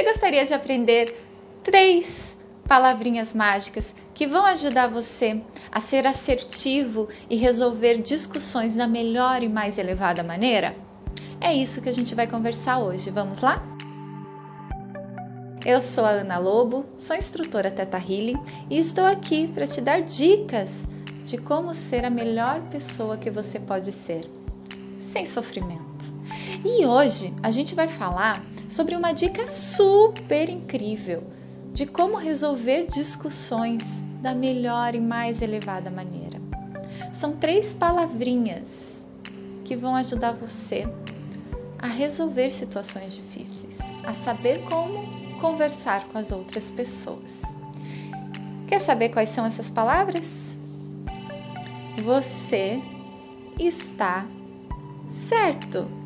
Você gostaria de aprender três palavrinhas mágicas que vão ajudar você a ser assertivo e resolver discussões da melhor e mais elevada maneira? É isso que a gente vai conversar hoje. Vamos lá? Eu sou a Ana Lobo, sou instrutora Teta Healing e estou aqui para te dar dicas de como ser a melhor pessoa que você pode ser, sem sofrimento. E hoje a gente vai falar sobre uma dica super incrível de como resolver discussões da melhor e mais elevada maneira. São três palavrinhas que vão ajudar você a resolver situações difíceis, a saber como conversar com as outras pessoas. Quer saber quais são essas palavras? Você está certo.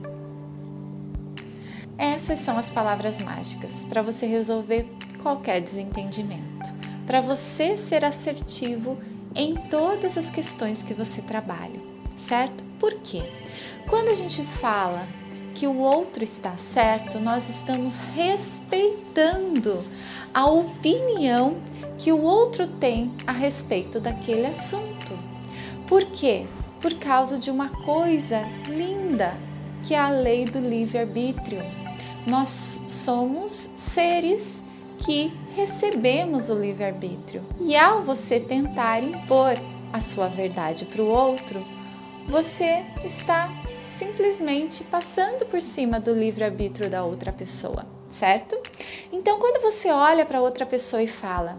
Essas são as palavras mágicas para você resolver qualquer desentendimento, para você ser assertivo em todas as questões que você trabalha, certo? Por quê? Quando a gente fala que o outro está certo, nós estamos respeitando a opinião que o outro tem a respeito daquele assunto. Por quê? Por causa de uma coisa linda, que é a lei do livre-arbítrio nós somos seres que recebemos o livre-arbítrio. E ao você tentar impor a sua verdade para o outro, você está simplesmente passando por cima do livre-arbítrio da outra pessoa, certo? Então, quando você olha para outra pessoa e fala: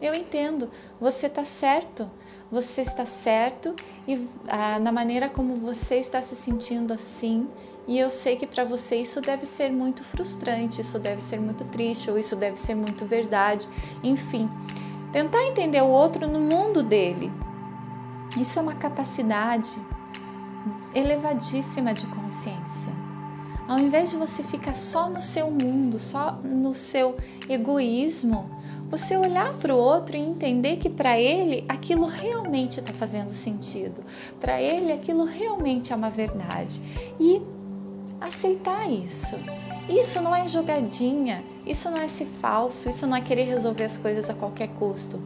Eu entendo, você está certo, você está certo e ah, na maneira como você está se sentindo assim, e eu sei que para você isso deve ser muito frustrante, isso deve ser muito triste, ou isso deve ser muito verdade. Enfim, tentar entender o outro no mundo dele. Isso é uma capacidade elevadíssima de consciência. Ao invés de você ficar só no seu mundo, só no seu egoísmo, você olhar para o outro e entender que para ele aquilo realmente está fazendo sentido, para ele aquilo realmente é uma verdade. E aceitar isso. Isso não é jogadinha, isso não é ser falso, isso não é querer resolver as coisas a qualquer custo.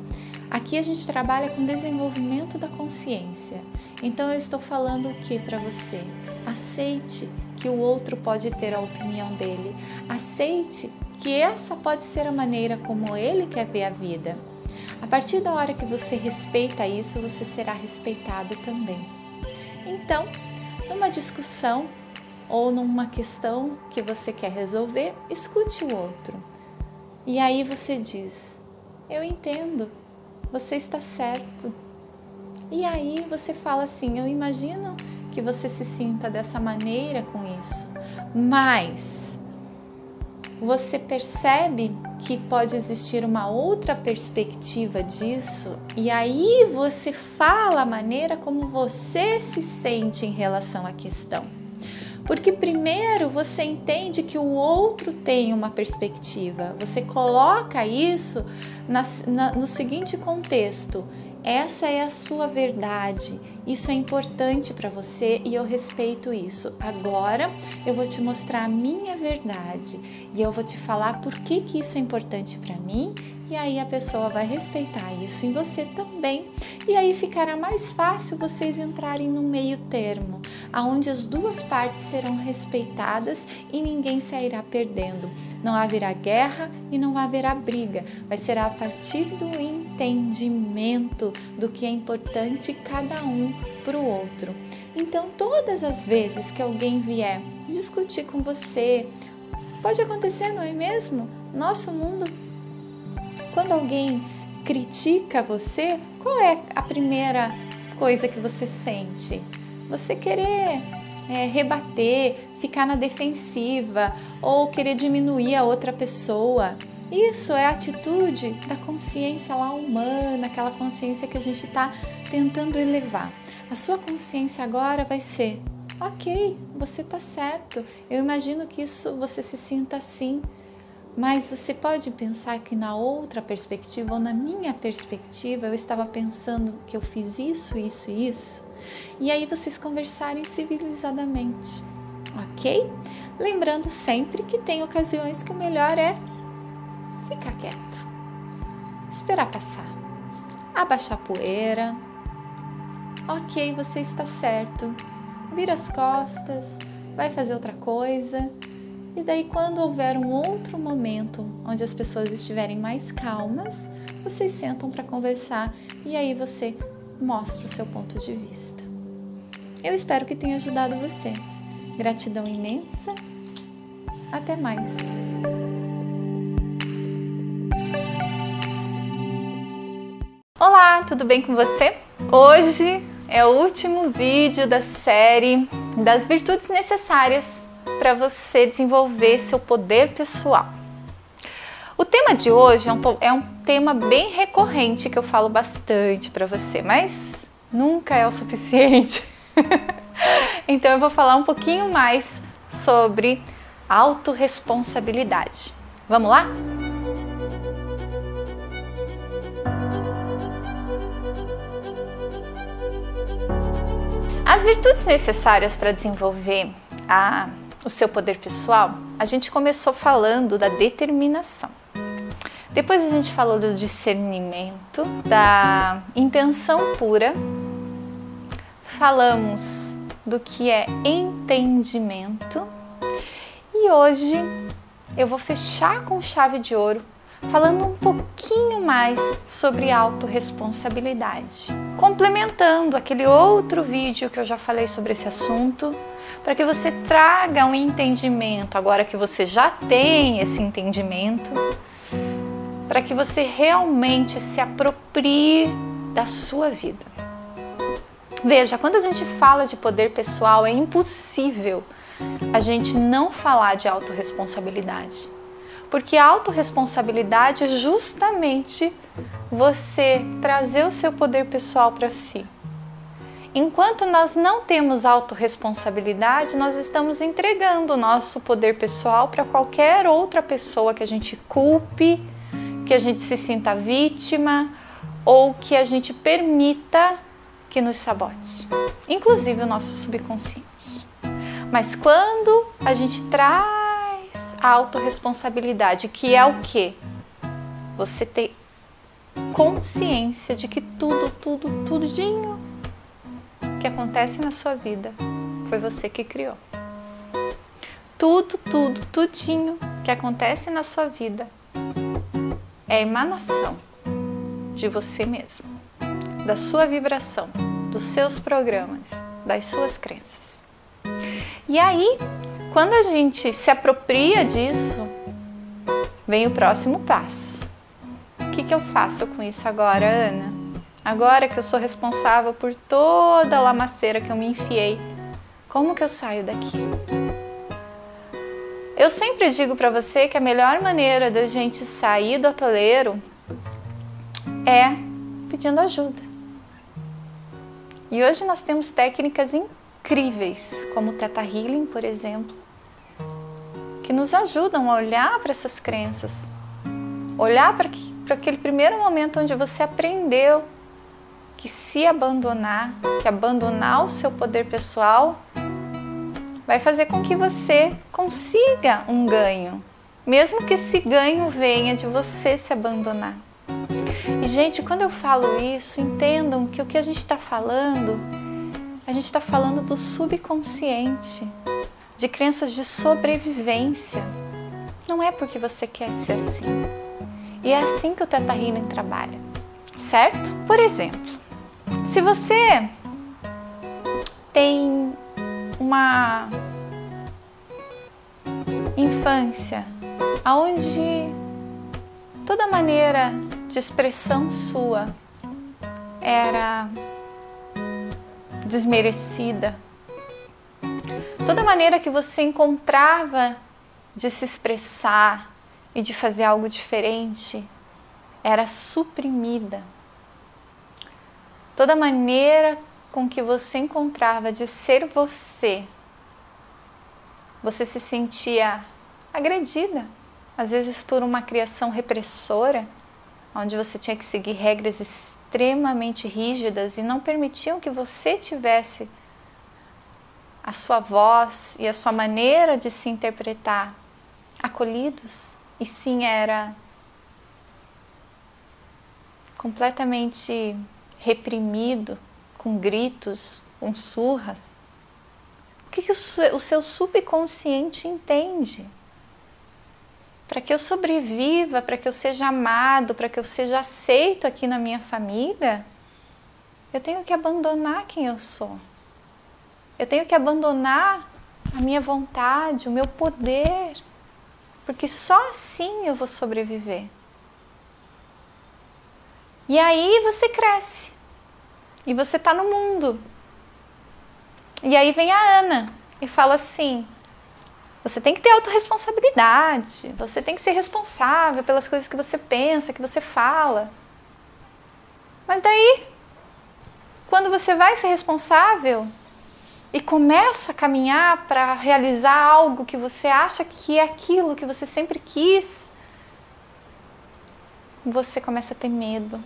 Aqui a gente trabalha com desenvolvimento da consciência. Então eu estou falando o que para você? Aceite que o outro pode ter a opinião dele. Aceite que essa pode ser a maneira como ele quer ver a vida. A partir da hora que você respeita isso, você será respeitado também. Então, numa discussão, ou numa questão que você quer resolver, escute o outro. E aí você diz: Eu entendo, você está certo. E aí você fala assim: Eu imagino que você se sinta dessa maneira com isso, mas você percebe que pode existir uma outra perspectiva disso, e aí você fala a maneira como você se sente em relação à questão. Porque primeiro você entende que o outro tem uma perspectiva, você coloca isso na, na, no seguinte contexto: essa é a sua verdade, isso é importante para você e eu respeito isso. Agora eu vou te mostrar a minha verdade e eu vou te falar por que, que isso é importante para mim e aí a pessoa vai respeitar isso em você também. E aí ficará mais fácil vocês entrarem no meio termo, aonde as duas partes serão respeitadas e ninguém sairá perdendo. Não haverá guerra e não haverá briga. Vai ser a partir do entendimento do que é importante cada um para o outro. Então, todas as vezes que alguém vier discutir com você, pode acontecer, não é mesmo? Nosso mundo quando alguém critica você, qual é a primeira coisa que você sente? Você querer é, rebater, ficar na defensiva ou querer diminuir a outra pessoa. Isso é a atitude da consciência lá humana, aquela consciência que a gente está tentando elevar. A sua consciência agora vai ser: ok, você está certo. Eu imagino que isso você se sinta assim. Mas você pode pensar que na outra perspectiva ou na minha perspectiva eu estava pensando que eu fiz isso, isso e isso. E aí vocês conversarem civilizadamente, ok? Lembrando sempre que tem ocasiões que o melhor é ficar quieto, esperar passar, abaixar a poeira. Ok, você está certo. Vira as costas, vai fazer outra coisa. E daí, quando houver um outro momento onde as pessoas estiverem mais calmas, vocês sentam para conversar e aí você mostra o seu ponto de vista. Eu espero que tenha ajudado você. Gratidão imensa. Até mais. Olá, tudo bem com você? Hoje é o último vídeo da série das virtudes necessárias para você desenvolver seu poder pessoal. O tema de hoje é um, é tema bem recorrente que eu falo bastante para você, mas nunca é o suficiente. então eu vou falar um pouquinho mais sobre autorresponsabilidade. Vamos lá? As virtudes necessárias para desenvolver a, o seu poder pessoal, a gente começou falando da determinação. Depois a gente falou do discernimento, da intenção pura, falamos do que é entendimento e hoje eu vou fechar com chave de ouro falando um pouquinho mais sobre autorresponsabilidade, complementando aquele outro vídeo que eu já falei sobre esse assunto, para que você traga um entendimento, agora que você já tem esse entendimento, para que você realmente se aproprie da sua vida. Veja, quando a gente fala de poder pessoal, é impossível a gente não falar de autorresponsabilidade. Porque autorresponsabilidade é justamente você trazer o seu poder pessoal para si. Enquanto nós não temos autorresponsabilidade, nós estamos entregando o nosso poder pessoal para qualquer outra pessoa que a gente culpe, que a gente se sinta vítima ou que a gente permita que nos sabote, inclusive o nosso subconsciente. Mas quando a gente traz a autorresponsabilidade, que é o que? Você ter consciência de que tudo, tudo, tudinho que acontece na sua vida foi você que criou. Tudo, tudo, tudinho que acontece na sua vida é emanação de você mesmo, da sua vibração, dos seus programas, das suas crenças. E aí, quando a gente se apropria disso, vem o próximo passo. O que, que eu faço com isso agora, Ana? Agora que eu sou responsável por toda a lamaceira que eu me enfiei, como que eu saio daqui? Eu sempre digo para você que a melhor maneira da gente sair do atoleiro é pedindo ajuda. E hoje nós temos técnicas incríveis, como o Theta Healing, por exemplo, que nos ajudam a olhar para essas crenças, olhar para aquele primeiro momento onde você aprendeu que se abandonar, que abandonar o seu poder pessoal vai fazer com que você consiga um ganho, mesmo que esse ganho venha de você se abandonar. E, gente, quando eu falo isso, entendam que o que a gente está falando, a gente está falando do subconsciente, de crenças de sobrevivência. Não é porque você quer ser assim. E é assim que o Teta Healing trabalha, certo? Por exemplo, se você tem uma infância onde toda maneira de expressão sua era desmerecida. Toda maneira que você encontrava de se expressar e de fazer algo diferente era suprimida. Toda maneira com que você encontrava de ser você, você se sentia agredida, às vezes por uma criação repressora, onde você tinha que seguir regras extremamente rígidas e não permitiam que você tivesse a sua voz e a sua maneira de se interpretar acolhidos, e sim era completamente reprimido, com gritos, com surras? O que, que o, o seu subconsciente entende? Para que eu sobreviva, para que eu seja amado, para que eu seja aceito aqui na minha família, eu tenho que abandonar quem eu sou. Eu tenho que abandonar a minha vontade, o meu poder, porque só assim eu vou sobreviver. E aí você cresce. E você está no mundo. E aí vem a Ana e fala assim: você tem que ter autorresponsabilidade, você tem que ser responsável pelas coisas que você pensa, que você fala. Mas daí, quando você vai ser responsável e começa a caminhar para realizar algo que você acha que é aquilo que você sempre quis, você começa a ter medo.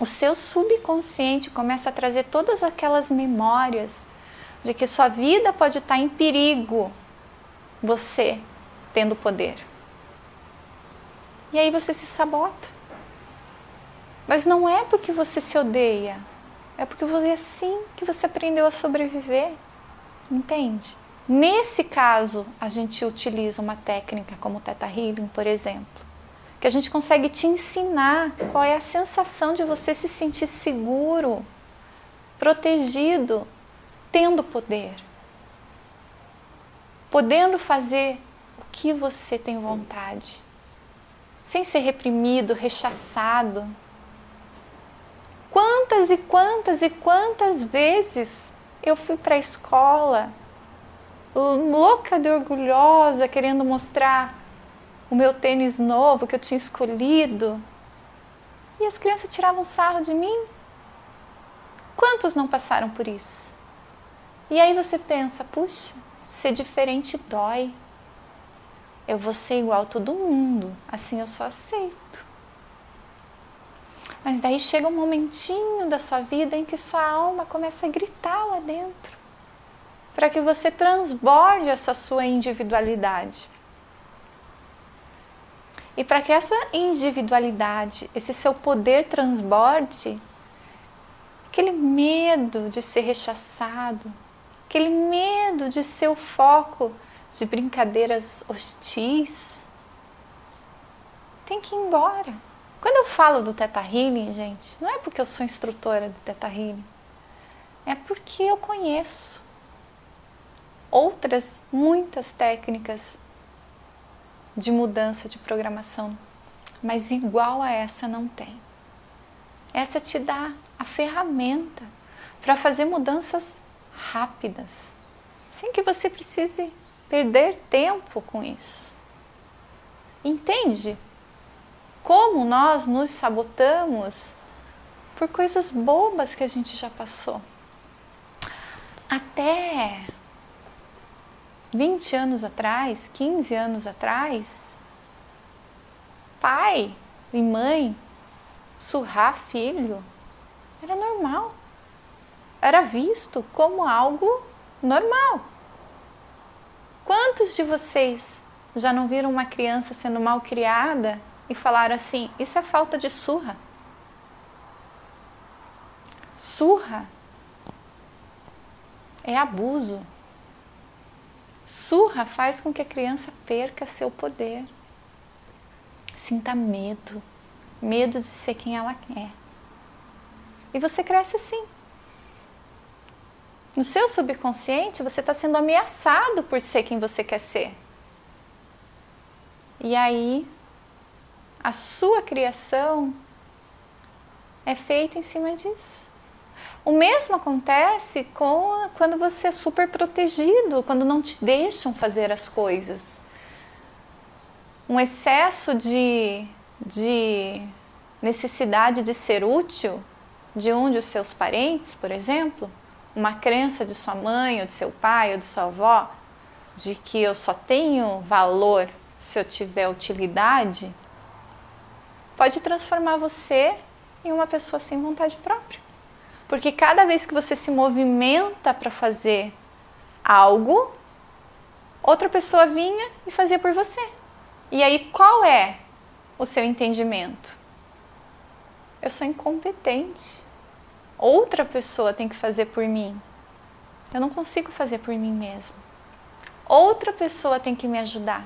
O seu subconsciente começa a trazer todas aquelas memórias de que sua vida pode estar em perigo, você tendo poder. E aí você se sabota. Mas não é porque você se odeia, é porque é assim que você aprendeu a sobreviver. Entende? Nesse caso, a gente utiliza uma técnica como o Theta Healing, por exemplo, que a gente consegue te ensinar qual é a sensação de você se sentir seguro, protegido, tendo poder, podendo fazer o que você tem vontade, sem ser reprimido, rechaçado. Quantas e quantas e quantas vezes eu fui para a escola, louca de orgulhosa, querendo mostrar o meu tênis novo que eu tinha escolhido. E as crianças tiravam sarro de mim. Quantos não passaram por isso? E aí você pensa, puxa, ser diferente dói. Eu vou ser igual a todo mundo, assim eu só aceito. Mas daí chega um momentinho da sua vida em que sua alma começa a gritar lá dentro, para que você transborde essa sua individualidade. E para que essa individualidade, esse seu poder transborde, aquele medo de ser rechaçado, aquele medo de ser o foco de brincadeiras hostis, tem que ir embora. Quando eu falo do Teta Healing, gente, não é porque eu sou instrutora do Teta Healing, é porque eu conheço outras muitas técnicas de mudança de programação, mas igual a essa não tem. Essa te dá a ferramenta para fazer mudanças rápidas, sem que você precise perder tempo com isso. Entende como nós nos sabotamos por coisas bobas que a gente já passou? Até 20 anos atrás, 15 anos atrás, pai e mãe surrar filho era normal. Era visto como algo normal. Quantos de vocês já não viram uma criança sendo mal criada e falaram assim: Isso é falta de surra? Surra é abuso. Surra faz com que a criança perca seu poder. Sinta medo, medo de ser quem ela é. E você cresce assim. No seu subconsciente, você está sendo ameaçado por ser quem você quer ser. E aí, a sua criação é feita em cima disso. O mesmo acontece com quando você é super protegido, quando não te deixam fazer as coisas. Um excesso de, de necessidade de ser útil de um de seus parentes, por exemplo, uma crença de sua mãe ou de seu pai ou de sua avó de que eu só tenho valor se eu tiver utilidade, pode transformar você em uma pessoa sem vontade própria. Porque cada vez que você se movimenta para fazer algo, outra pessoa vinha e fazia por você. E aí qual é o seu entendimento? eu sou incompetente. Outra pessoa tem que fazer por mim. Eu não consigo fazer por mim mesmo. Outra pessoa tem que me ajudar.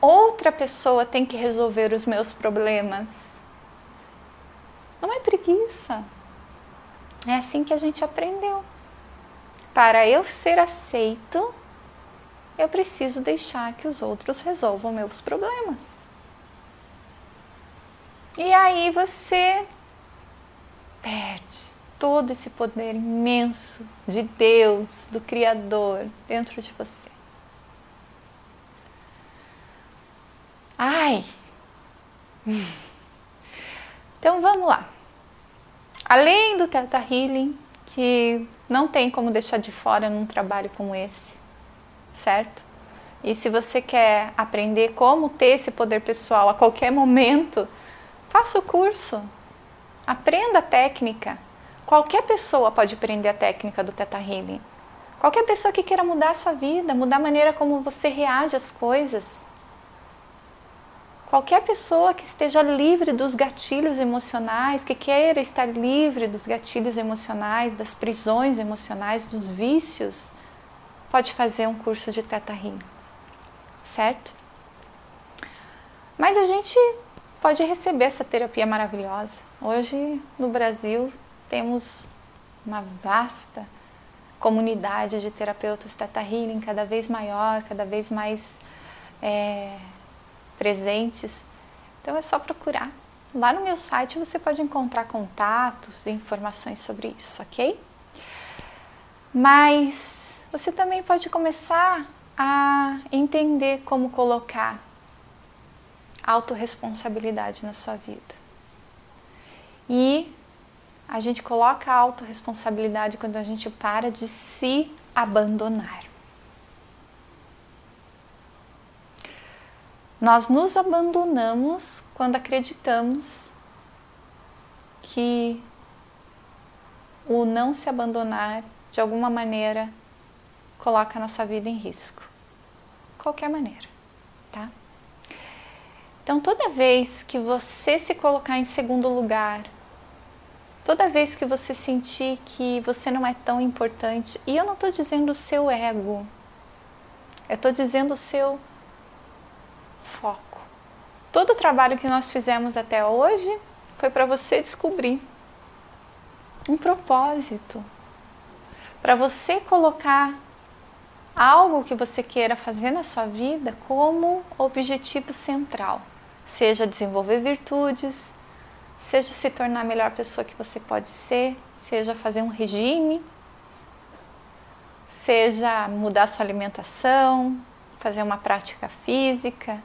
Outra pessoa tem que resolver os meus problemas. Não é preguiça. É assim que a gente aprendeu. Para eu ser aceito, eu preciso deixar que os outros resolvam meus problemas. E aí você perde todo esse poder imenso de Deus, do Criador dentro de você. Ai! Então vamos lá. Além do Teta Healing, que não tem como deixar de fora num trabalho como esse, certo? E se você quer aprender como ter esse poder pessoal a qualquer momento, faça o curso. Aprenda a técnica. Qualquer pessoa pode aprender a técnica do Teta Healing. Qualquer pessoa que queira mudar a sua vida, mudar a maneira como você reage às coisas. Qualquer pessoa que esteja livre dos gatilhos emocionais, que queira estar livre dos gatilhos emocionais, das prisões emocionais, dos vícios, pode fazer um curso de Teta Healing, certo? Mas a gente pode receber essa terapia maravilhosa. Hoje no Brasil temos uma vasta comunidade de terapeutas Teta Healing cada vez maior, cada vez mais é, presentes. Então é só procurar. Lá no meu site você pode encontrar contatos e informações sobre isso, ok? Mas você também pode começar a entender como colocar autorresponsabilidade na sua vida. E a gente coloca a autorresponsabilidade quando a gente para de se abandonar. Nós nos abandonamos quando acreditamos que o não se abandonar de alguma maneira coloca a nossa vida em risco. Qualquer maneira? Então, toda vez que você se colocar em segundo lugar, toda vez que você sentir que você não é tão importante, e eu não estou dizendo o seu ego, eu estou dizendo o seu foco. Todo o trabalho que nós fizemos até hoje foi para você descobrir um propósito, para você colocar algo que você queira fazer na sua vida como objetivo central, seja desenvolver virtudes, seja se tornar a melhor pessoa que você pode ser, seja fazer um regime, seja mudar sua alimentação, fazer uma prática física,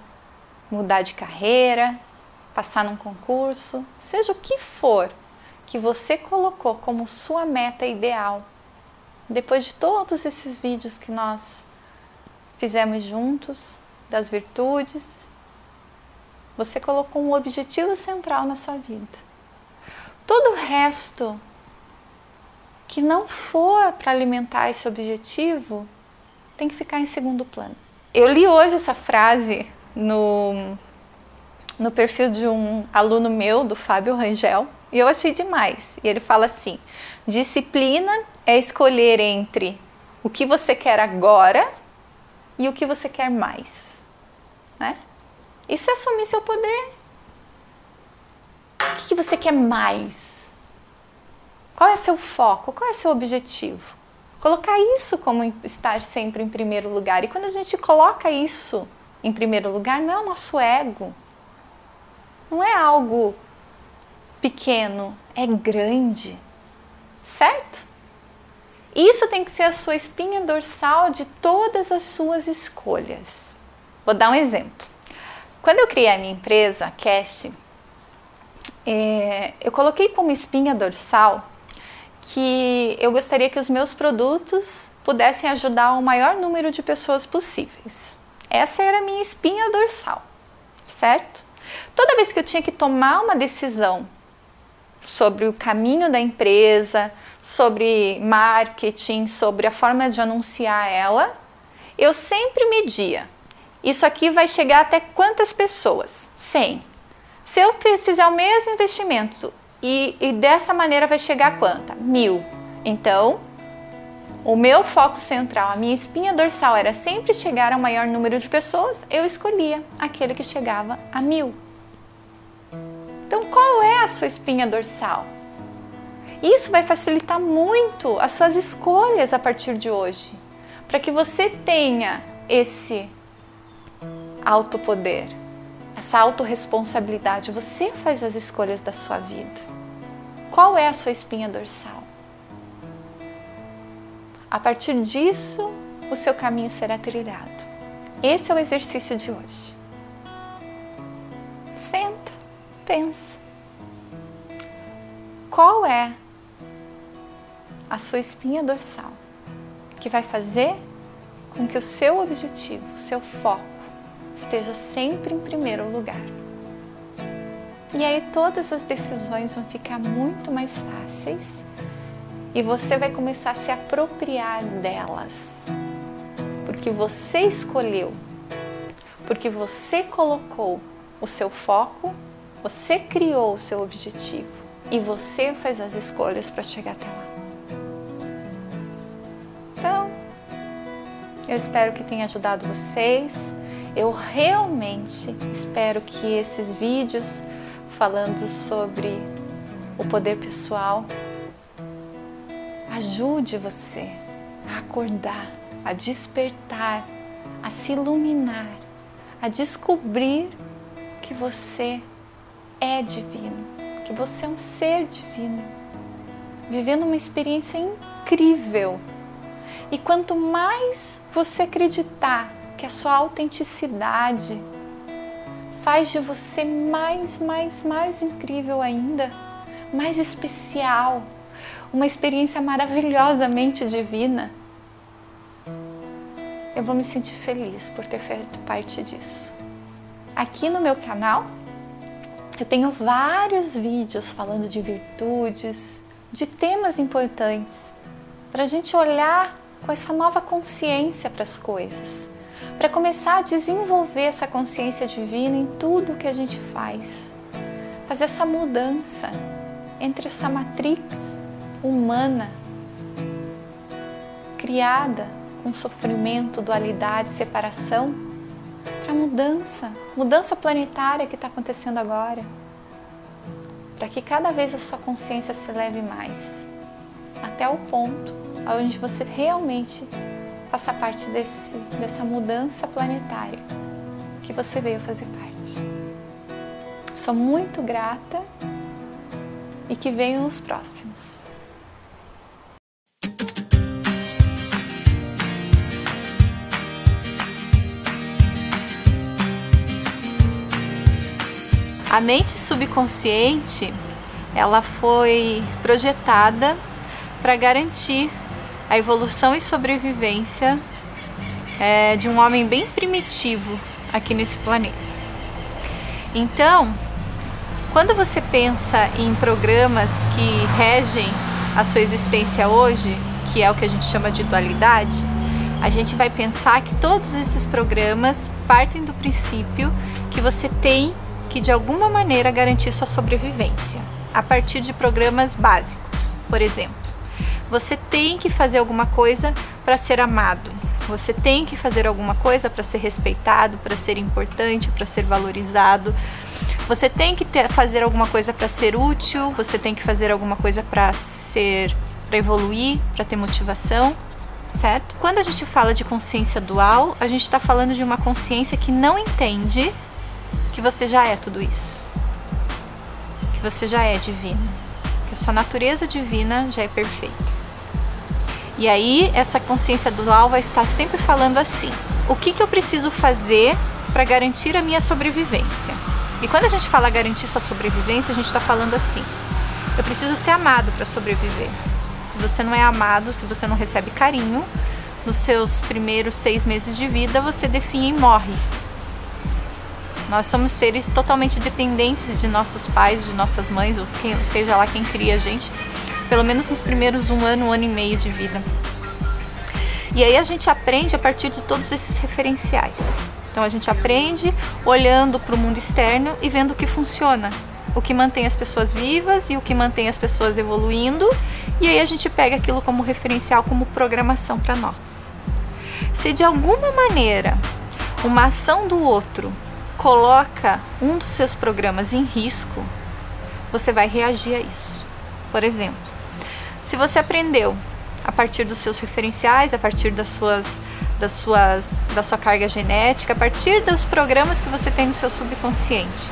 mudar de carreira, passar num concurso, seja o que for que você colocou como sua meta ideal, depois de todos esses vídeos que nós fizemos juntos, das virtudes, você colocou um objetivo central na sua vida. Todo o resto que não for para alimentar esse objetivo tem que ficar em segundo plano. Eu li hoje essa frase no, no perfil de um aluno meu, do Fábio Rangel, e eu achei demais. E ele fala assim: disciplina é escolher entre o que você quer agora e o que você quer mais. Né? Isso é assumir seu poder. O que você quer mais? Qual é seu foco? Qual é seu objetivo? Colocar isso como estar sempre em primeiro lugar. E quando a gente coloca isso em primeiro lugar não é o nosso ego, não é algo pequeno, é grande, certo? Isso tem que ser a sua espinha dorsal de todas as suas escolhas. Vou dar um exemplo. Quando eu criei a minha empresa, a Cash, é, eu coloquei como espinha dorsal que eu gostaria que os meus produtos pudessem ajudar o maior número de pessoas possíveis. Essa era a minha espinha dorsal, certo? Toda vez que eu tinha que tomar uma decisão sobre o caminho da empresa, sobre marketing, sobre a forma de anunciar ela, eu sempre media. Isso aqui vai chegar até quantas pessoas? 100. Se eu fizer o mesmo investimento e, e dessa maneira vai chegar a quanta? Mil. Então, o meu foco central, a minha espinha dorsal era sempre chegar ao maior número de pessoas, eu escolhia aquele que chegava a mil. Então, qual é a sua espinha dorsal? Isso vai facilitar muito as suas escolhas a partir de hoje, para que você tenha esse autopoder, essa autorresponsabilidade. Você faz as escolhas da sua vida. Qual é a sua espinha dorsal? A partir disso, o seu caminho será trilhado. Esse é o exercício de hoje. Senta, pensa. Qual é a sua espinha dorsal que vai fazer com que o seu objetivo, o seu foco, esteja sempre em primeiro lugar? E aí todas as decisões vão ficar muito mais fáceis e você vai começar a se apropriar delas. Porque você escolheu, porque você colocou o seu foco, você criou o seu objetivo e você faz as escolhas para chegar até lá. Então, eu espero que tenha ajudado vocês. Eu realmente espero que esses vídeos falando sobre o poder pessoal ajude você a acordar, a despertar, a se iluminar, a descobrir que você é divino, que você é um ser divino, vivendo uma experiência incrível. E quanto mais você acreditar que a sua autenticidade faz de você mais, mais, mais incrível ainda, mais especial, uma experiência maravilhosamente divina, eu vou me sentir feliz por ter feito parte disso. Aqui no meu canal, eu tenho vários vídeos falando de virtudes, de temas importantes, para a gente olhar com essa nova consciência para as coisas, para começar a desenvolver essa consciência divina em tudo que a gente faz, fazer essa mudança entre essa matrix humana, criada com sofrimento, dualidade, separação, para mudança, mudança planetária que está acontecendo agora, para que cada vez a sua consciência se leve mais, até o ponto onde você realmente faça parte desse, dessa mudança planetária que você veio fazer parte. Sou muito grata e que venham os próximos. A mente subconsciente, ela foi projetada para garantir a evolução e sobrevivência é, de um homem bem primitivo aqui nesse planeta. Então, quando você pensa em programas que regem a sua existência hoje, que é o que a gente chama de dualidade, a gente vai pensar que todos esses programas partem do princípio que você tem que de alguma maneira garantir sua sobrevivência, a partir de programas básicos. Por exemplo, você tem que fazer alguma coisa para ser amado. Você tem que fazer alguma coisa para ser respeitado, para ser importante, para ser valorizado. Você tem que ter, fazer alguma coisa para ser útil, você tem que fazer alguma coisa para ser para evoluir, para ter motivação, certo? Quando a gente fala de consciência dual, a gente está falando de uma consciência que não entende que você já é tudo isso. Que você já é divino. Que a sua natureza divina já é perfeita. E aí, essa consciência dual vai estar sempre falando assim: o que, que eu preciso fazer para garantir a minha sobrevivência? E quando a gente fala garantir sua sobrevivência, a gente está falando assim: eu preciso ser amado para sobreviver. Se você não é amado, se você não recebe carinho, nos seus primeiros seis meses de vida, você define e morre. Nós somos seres totalmente dependentes de nossos pais, de nossas mães, ou quem, seja lá quem cria a gente, pelo menos nos primeiros um ano, um ano e meio de vida. E aí a gente aprende a partir de todos esses referenciais. Então a gente aprende olhando para o mundo externo e vendo o que funciona. o que mantém as pessoas vivas e o que mantém as pessoas evoluindo, e aí a gente pega aquilo como referencial, como programação para nós. Se de alguma maneira uma ação do outro coloca um dos seus programas em risco, você vai reagir a isso. Por exemplo, se você aprendeu a partir dos seus referenciais, a partir das suas, das suas, da sua carga genética, a partir dos programas que você tem no seu subconsciente,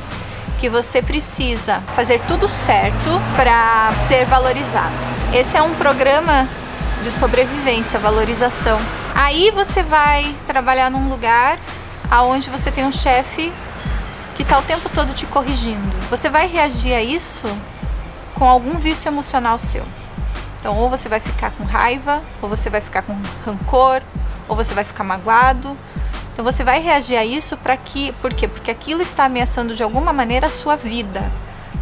que você precisa fazer tudo certo para ser valorizado. Esse é um programa de sobrevivência, valorização. Aí você vai trabalhar num lugar aonde você tem um chefe que está o tempo todo te corrigindo. Você vai reagir a isso com algum vício emocional seu. Então, ou você vai ficar com raiva, ou você vai ficar com rancor, ou você vai ficar magoado. Então, você vai reagir a isso para que, por quê? Porque aquilo está ameaçando de alguma maneira a sua vida.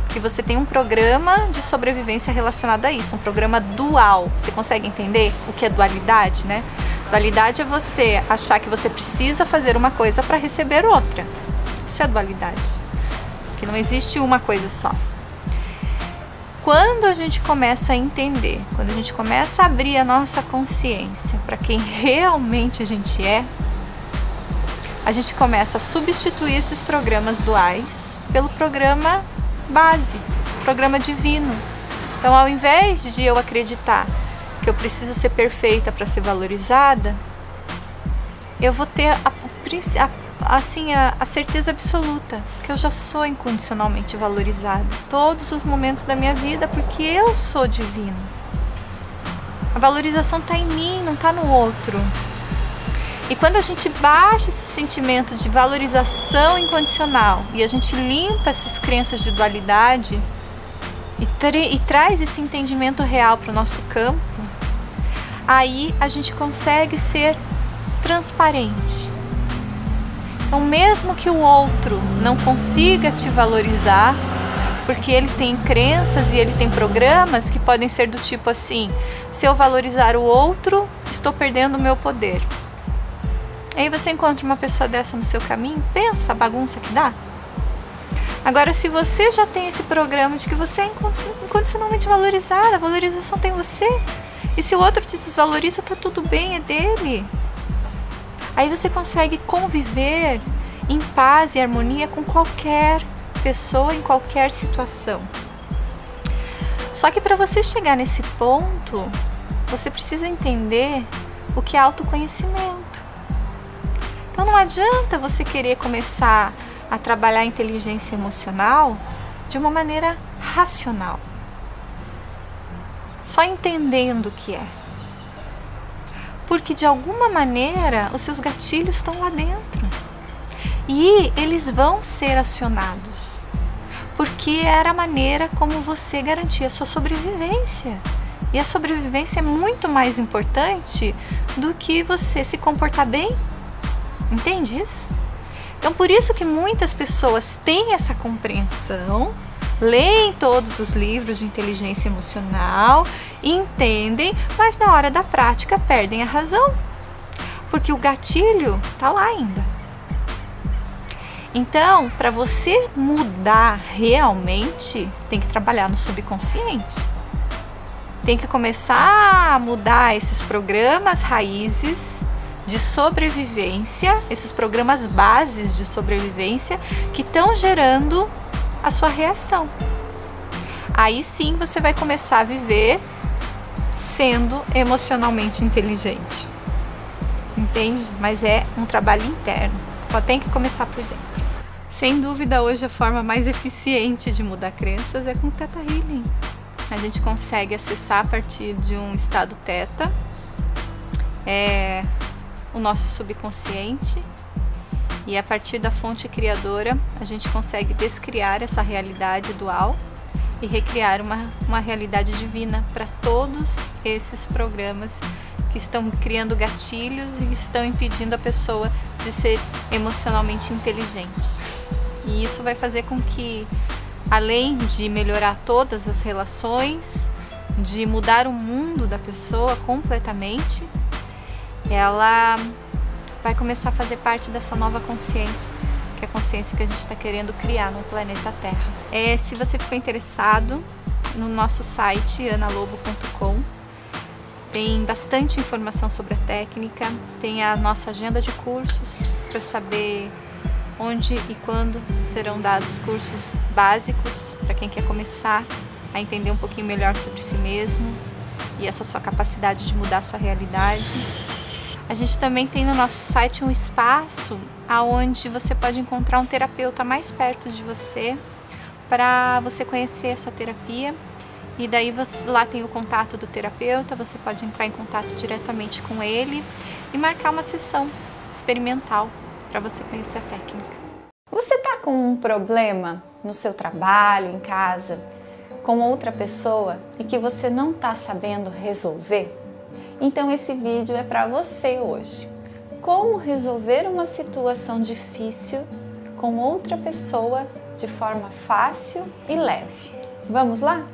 Porque você tem um programa de sobrevivência relacionado a isso, um programa dual. Você consegue entender o que é dualidade, né? Dualidade é você achar que você precisa fazer uma coisa para receber outra. Isso é dualidade. Que não existe uma coisa só quando a gente começa a entender, quando a gente começa a abrir a nossa consciência para quem realmente a gente é, a gente começa a substituir esses programas duais pelo programa base, programa divino. Então, ao invés de eu acreditar que eu preciso ser perfeita para ser valorizada, eu vou ter assim a, a, certeza absoluta que eu já sou incondicionalmente valorizada todos os momentos da minha vida porque eu sou divino. A valorização está em mim, não está no outro. E quando a gente baixa esse sentimento de valorização incondicional e a gente limpa essas crenças de dualidade e, e traz esse entendimento real para o nosso campo, aí a gente consegue ser transparente então, mesmo que o outro não consiga te valorizar, porque ele tem crenças e ele tem programas que podem ser do tipo assim: se eu valorizar o outro, estou perdendo o meu poder. Aí você encontra uma pessoa dessa no seu caminho, pensa a bagunça que dá. Agora, se você já tem esse programa de que você é incondicionalmente valorizada, a valorização tem você, e se o outro te desvaloriza, tá tudo bem, é dele. Aí você consegue conviver em paz e harmonia com qualquer pessoa em qualquer situação. Só que para você chegar nesse ponto, você precisa entender o que é autoconhecimento. Então não adianta você querer começar a trabalhar a inteligência emocional de uma maneira racional. Só entendendo o que é porque de alguma maneira os seus gatilhos estão lá dentro e eles vão ser acionados, porque era a maneira como você garantia a sua sobrevivência. E a sobrevivência é muito mais importante do que você se comportar bem. Entende isso? Então, por isso que muitas pessoas têm essa compreensão leem todos os livros de inteligência emocional, entendem, mas na hora da prática perdem a razão, porque o gatilho está lá ainda. Então, para você mudar realmente, tem que trabalhar no subconsciente. Tem que começar a mudar esses programas raízes de sobrevivência, esses programas bases de sobrevivência que estão gerando a sua reação. Aí sim você vai começar a viver sendo emocionalmente inteligente. Entende? Mas é um trabalho interno. Só tem que começar por dentro. Sem dúvida, hoje a forma mais eficiente de mudar crenças é com Theta Healing. A gente consegue acessar a partir de um estado Teta, é, o nosso subconsciente e a partir da fonte criadora, a gente consegue descriar essa realidade dual e recriar uma, uma realidade divina para todos esses programas que estão criando gatilhos e estão impedindo a pessoa de ser emocionalmente inteligente. E isso vai fazer com que, além de melhorar todas as relações, de mudar o mundo da pessoa completamente, ela vai começar a fazer parte dessa nova consciência que é a consciência que a gente está querendo criar no planeta Terra. É, se você ficou interessado, no nosso site analobo.com tem bastante informação sobre a técnica, tem a nossa agenda de cursos para saber onde e quando serão dados cursos básicos para quem quer começar a entender um pouquinho melhor sobre si mesmo e essa sua capacidade de mudar a sua realidade. A gente também tem no nosso site um espaço aonde você pode encontrar um terapeuta mais perto de você para você conhecer essa terapia. E daí você, lá tem o contato do terapeuta, você pode entrar em contato diretamente com ele e marcar uma sessão experimental para você conhecer a técnica. Você está com um problema no seu trabalho, em casa, com outra pessoa e que você não está sabendo resolver? Então esse vídeo é para você hoje. Como resolver uma situação difícil com outra pessoa de forma fácil e leve. Vamos lá?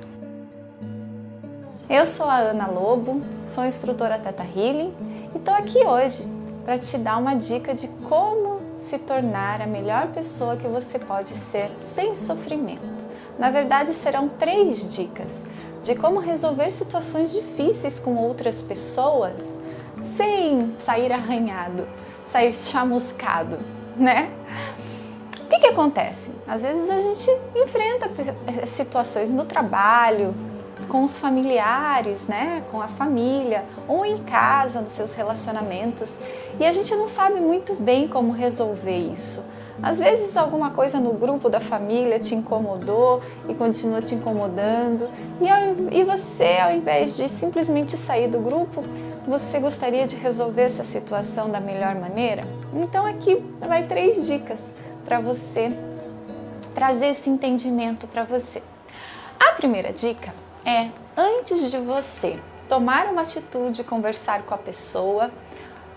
Eu sou a Ana Lobo, sou instrutora Teta Healing e estou aqui hoje para te dar uma dica de como se tornar a melhor pessoa que você pode ser sem sofrimento. Na verdade, serão três dicas de como resolver situações difíceis com outras pessoas sem sair arranhado, sair chamuscado, né? O que, que acontece? Às vezes a gente enfrenta eh, situações no trabalho, com os familiares, né, com a família, ou em casa, nos seus relacionamentos, e a gente não sabe muito bem como resolver isso. Às vezes alguma coisa no grupo da família te incomodou e continua te incomodando, e, e você, ao invés de simplesmente sair do grupo, você gostaria de resolver essa situação da melhor maneira? Então aqui vai três dicas para você trazer esse entendimento para você. A primeira dica é antes de você tomar uma atitude, conversar com a pessoa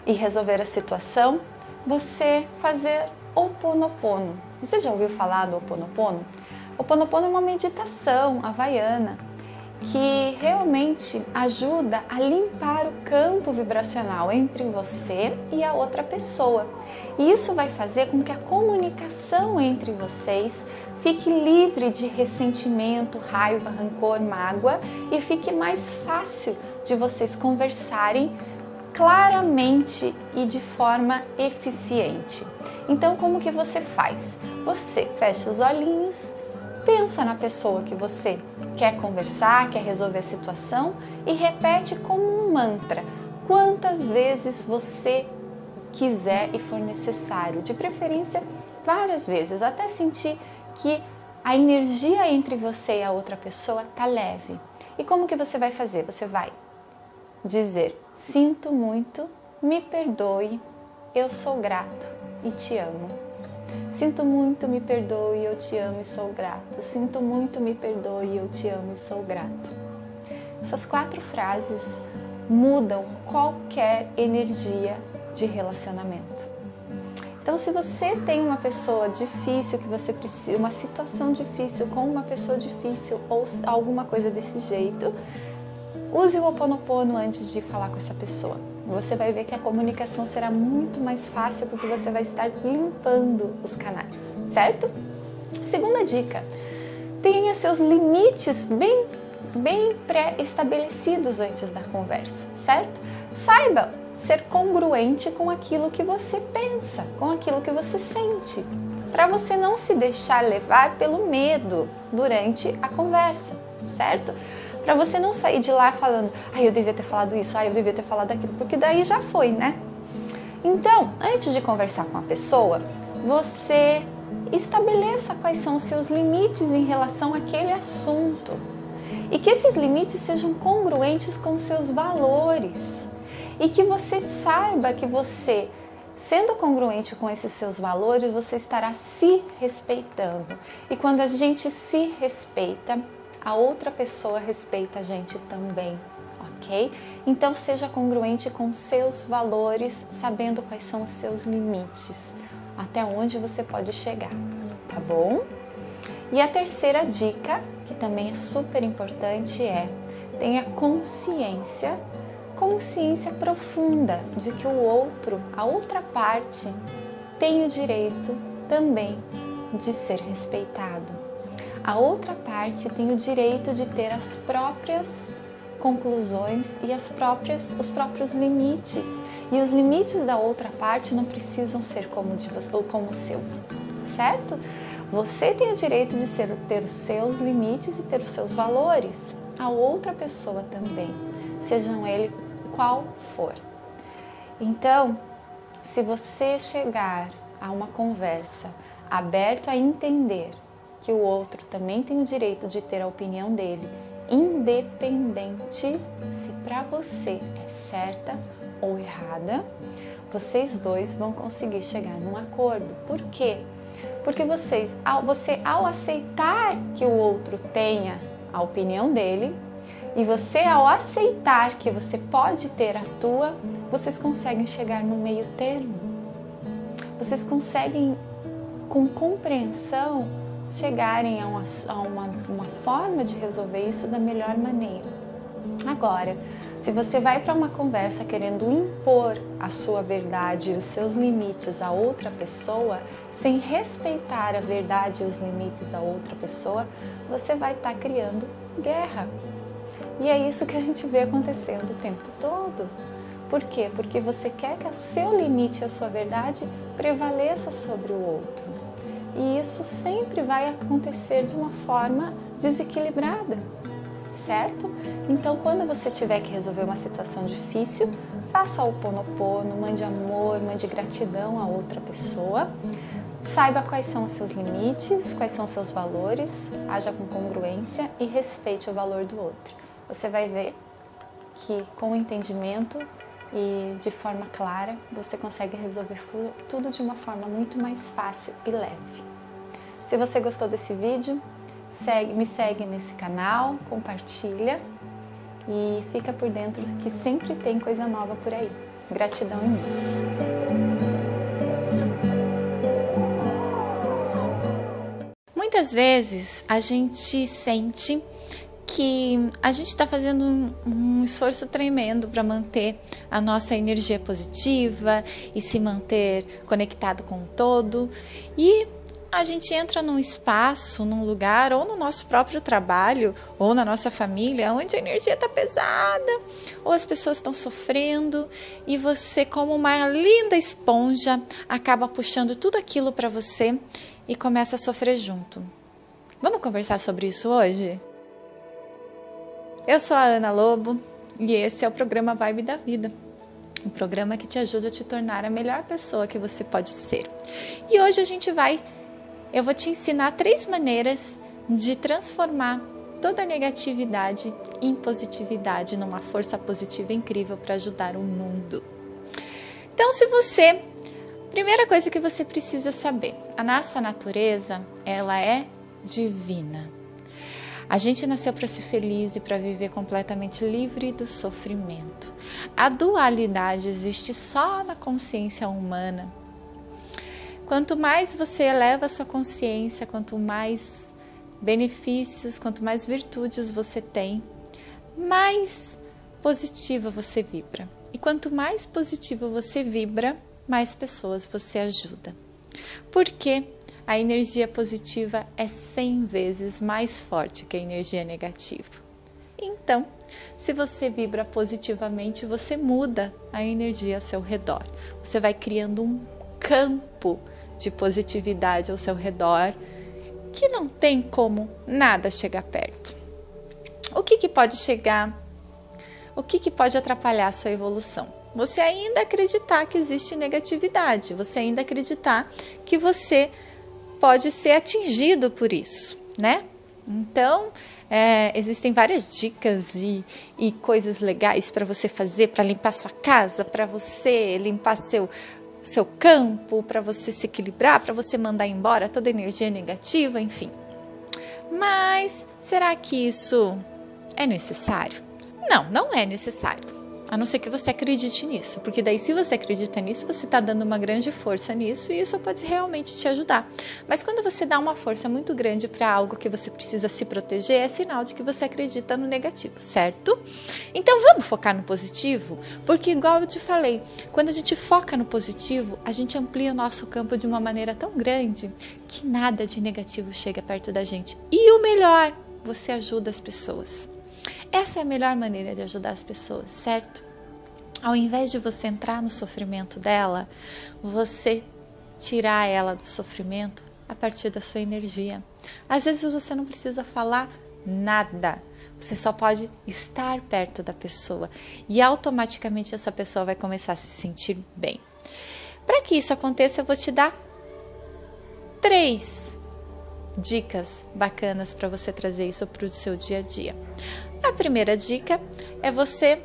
e resolver a situação, você fazer Oponopono. Você já ouviu falar do Oponopono? O Oponopono é uma meditação havaiana que realmente ajuda a limpar o campo vibracional entre você e a outra pessoa. E isso vai fazer com que a comunicação entre vocês fique livre de ressentimento, raiva, rancor, mágoa e fique mais fácil de vocês conversarem claramente e de forma eficiente. Então, como que você faz? Você fecha os olhinhos, pensa na pessoa que você quer conversar, quer resolver a situação e repete como um mantra quantas vezes você quiser e for necessário, de preferência várias vezes, até sentir que a energia entre você e a outra pessoa tá leve. E como que você vai fazer? Você vai dizer: "Sinto muito, me perdoe, eu sou grato e te amo". Sinto muito, me perdoe, eu te amo e sou grato. Sinto muito, me perdoe, eu te amo e sou grato. Essas quatro frases mudam qualquer energia de relacionamento. Então, se você tem uma pessoa difícil que você precisa, uma situação difícil com uma pessoa difícil ou alguma coisa desse jeito, use o Ho Oponopono antes de falar com essa pessoa você vai ver que a comunicação será muito mais fácil porque você vai estar limpando os canais, certo? Segunda dica: tenha seus limites bem, bem pré-estabelecidos antes da conversa, certo? Saiba ser congruente com aquilo que você pensa, com aquilo que você sente, para você não se deixar levar pelo medo durante a conversa, certo? para você não sair de lá falando, ai, eu devia ter falado isso, ai, eu devia ter falado aquilo, porque daí já foi, né? Então, antes de conversar com a pessoa, você estabeleça quais são os seus limites em relação àquele assunto e que esses limites sejam congruentes com os seus valores e que você saiba que você Sendo congruente com esses seus valores, você estará se respeitando. E quando a gente se respeita, a outra pessoa respeita a gente também, ok? Então seja congruente com seus valores, sabendo quais são os seus limites, até onde você pode chegar, tá bom? E a terceira dica, que também é super importante, é tenha consciência, consciência profunda de que o outro, a outra parte, tem o direito também de ser respeitado. A outra parte tem o direito de ter as próprias conclusões e as próprias, os próprios limites. E os limites da outra parte não precisam ser como, de, ou como o seu, certo? Você tem o direito de ser, ter os seus limites e ter os seus valores. A outra pessoa também, sejam ele qual for. Então, se você chegar a uma conversa aberto a entender que o outro também tem o direito de ter a opinião dele, independente se para você é certa ou errada, vocês dois vão conseguir chegar num acordo. Por quê? Porque vocês, ao, você ao aceitar que o outro tenha a opinião dele, e você ao aceitar que você pode ter a tua, vocês conseguem chegar no meio termo. Vocês conseguem com compreensão chegarem a uma, a uma, uma forma de resolver isso da melhor maneira. Agora, se você vai para uma conversa querendo impor a sua verdade e os seus limites a outra pessoa, sem respeitar a verdade e os limites da outra pessoa, você vai estar tá criando guerra. E é isso que a gente vê acontecendo o tempo todo. Por quê? Porque você quer que o seu limite e a sua verdade prevaleça sobre o outro. E isso sempre vai acontecer de uma forma desequilibrada certo? Então, quando você tiver que resolver uma situação difícil, faça o ponopono, mande amor, mande gratidão a outra pessoa. Saiba quais são os seus limites, quais são os seus valores, haja com congruência e respeite o valor do outro. Você vai ver que com o entendimento e de forma clara, você consegue resolver tudo de uma forma muito mais fácil e leve. Se você gostou desse vídeo, segue, me segue nesse canal, compartilha e fica por dentro que sempre tem coisa nova por aí. Gratidão imensa. Muitas vezes a gente sente que a gente está fazendo um, um, esforço tremendo para manter a nossa energia positiva e se manter conectado com o todo. E a gente entra num espaço, num lugar, ou no nosso próprio trabalho, ou na nossa família, onde a energia está pesada, ou as pessoas estão sofrendo, e você, como uma linda esponja, acaba puxando tudo aquilo para você e começa a sofrer junto. Vamos conversar sobre isso hoje? Eu sou a Ana Lobo e esse é o programa Vibe da Vida um programa que te ajuda a te tornar a melhor pessoa que você pode ser. E hoje a gente vai eu vou te ensinar três maneiras de transformar toda a negatividade em positividade, numa força positiva incrível para ajudar o mundo. Então, se você, primeira coisa que você precisa saber, a nossa natureza, ela é divina. A gente nasceu para ser feliz e para viver completamente livre do sofrimento. A dualidade existe só na consciência humana Quanto mais você eleva a sua consciência, quanto mais benefícios, quanto mais virtudes você tem, mais positiva você vibra. E quanto mais positiva você vibra, mais pessoas você ajuda. Porque a energia positiva é 100 vezes mais forte que a energia negativa. Então, se você vibra positivamente, você muda a energia ao seu redor. Você vai criando um campo de positividade ao seu redor que não tem como nada chegar perto. O que, que pode chegar? O que, que pode atrapalhar a sua evolução? Você ainda acreditar que existe negatividade, você ainda acreditar que você pode ser atingido por isso, né? Então, é, existem várias dicas e, e coisas legais para você fazer para limpar sua casa, para você limpar seu, seu campo, para você se equilibrar, para você mandar embora toda energia negativa, enfim. Mas será que isso é necessário? Não, não é necessário. A não ser que você acredite nisso, porque daí se você acredita nisso, você está dando uma grande força nisso e isso pode realmente te ajudar. Mas quando você dá uma força muito grande para algo que você precisa se proteger, é sinal de que você acredita no negativo, certo? Então vamos focar no positivo, porque igual eu te falei, quando a gente foca no positivo, a gente amplia o nosso campo de uma maneira tão grande que nada de negativo chega perto da gente. E o melhor, você ajuda as pessoas. Essa é a melhor maneira de ajudar as pessoas, certo? Ao invés de você entrar no sofrimento dela, você tirar ela do sofrimento a partir da sua energia. Às vezes você não precisa falar nada. Você só pode estar perto da pessoa e automaticamente essa pessoa vai começar a se sentir bem. Para que isso aconteça, eu vou te dar três dicas bacanas para você trazer isso para o seu dia a dia. A primeira dica é você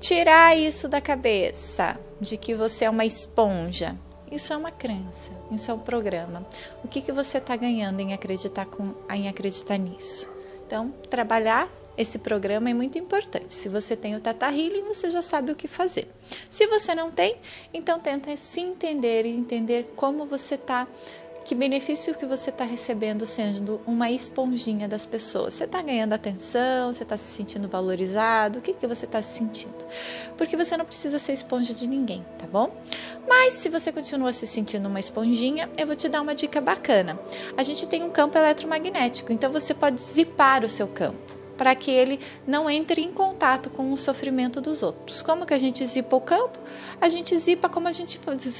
tirar isso da cabeça de que você é uma esponja. Isso é uma crença, isso é um programa. O que, que você está ganhando em acreditar, com, em acreditar nisso? Então, trabalhar esse programa é muito importante. Se você tem o Tata Healing, você já sabe o que fazer. Se você não tem, então tenta se entender e entender como você está que benefício que você está recebendo sendo uma esponjinha das pessoas? Você está ganhando atenção? Você está se sentindo valorizado? O que, que você está sentindo? Porque você não precisa ser esponja de ninguém, tá bom? Mas se você continua se sentindo uma esponjinha, eu vou te dar uma dica bacana. A gente tem um campo eletromagnético, então você pode zipar o seu campo para que ele não entre em contato com o sofrimento dos outros. Como que a gente zipa o campo? A gente zipa como a gente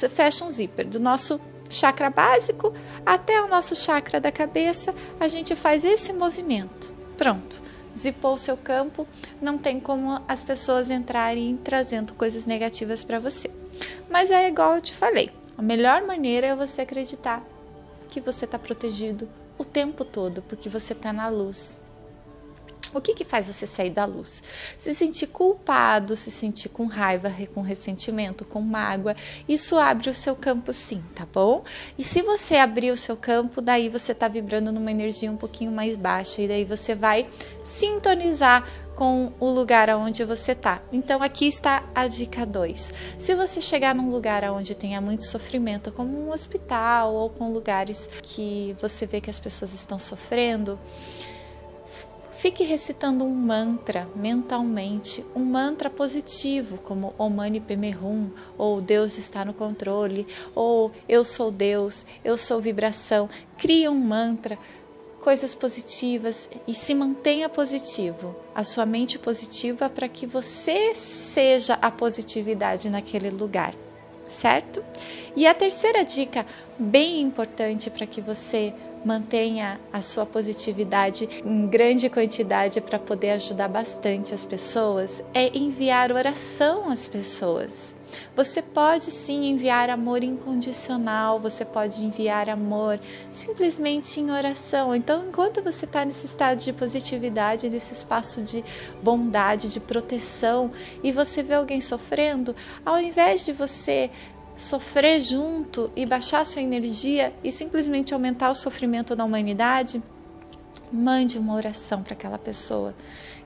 fecha um zíper do nosso chakra básico até o nosso chakra da cabeça, a gente faz esse movimento. Pronto, zipou o seu campo, não tem como as pessoas entrarem trazendo coisas negativas para você. Mas é igual eu te falei, a melhor maneira é você acreditar que você está protegido o tempo todo, porque você está na luz. O que, que faz você sair da luz? Se sentir culpado, se sentir com raiva, com ressentimento, com mágoa, isso abre o seu campo sim, tá bom? E se você abrir o seu campo, daí você está vibrando numa energia um pouquinho mais baixa e daí você vai sintonizar com o lugar aonde você está. Então aqui está a dica 2. Se você chegar num lugar onde tenha muito sofrimento, como um hospital ou com lugares que você vê que as pessoas estão sofrendo, Fique recitando um mantra mentalmente, um mantra positivo, como Om Mani Padme Hum, ou Deus está no controle, ou Eu sou Deus, eu sou vibração. Crie um mantra, coisas positivas e se mantenha positivo. A sua mente positiva para que você seja a positividade naquele lugar, certo? E a terceira dica, bem importante para que você mantenha a sua positividade em grande quantidade para poder ajudar bastante as pessoas, é enviar oração às pessoas. Você pode sim enviar amor incondicional, você pode enviar amor simplesmente em oração. Então, enquanto você está nesse estado de positividade, nesse espaço de bondade, de proteção, e você vê alguém sofrendo, ao invés de você sofrer junto e baixar sua energia e simplesmente aumentar o sofrimento da humanidade, mande uma oração para aquela pessoa,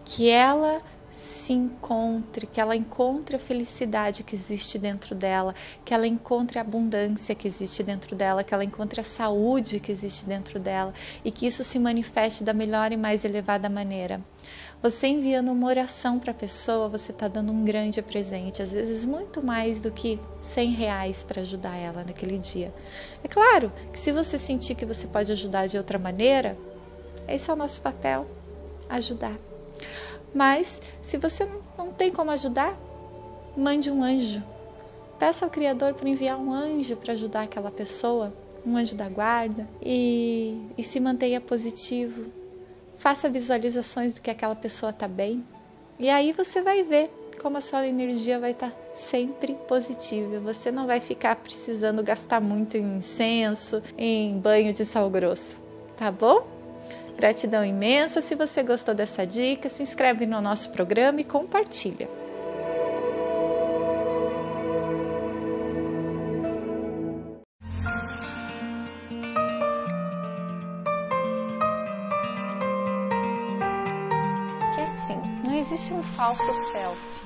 que ela se encontre, que ela encontre a felicidade que existe dentro dela, que ela encontre a abundância que existe dentro dela, que ela encontre a saúde que existe dentro dela e que isso se manifeste da melhor e mais elevada maneira. Você enviando uma oração para a pessoa, você está dando um grande presente, às vezes muito mais do que 100 reais para ajudar ela naquele dia. É claro que se você sentir que você pode ajudar de outra maneira, esse é o nosso papel, ajudar. Mas se você não tem como ajudar, mande um anjo. Peça ao Criador para enviar um anjo para ajudar aquela pessoa, um anjo da guarda, e, e se mantenha positivo, Faça visualizações de que aquela pessoa está bem. E aí você vai ver como a sua energia vai estar tá sempre positiva. Você não vai ficar precisando gastar muito em incenso, em banho de sal grosso, tá bom? Gratidão imensa. Se você gostou dessa dica, se inscreve no nosso programa e compartilha. Existe um falso self.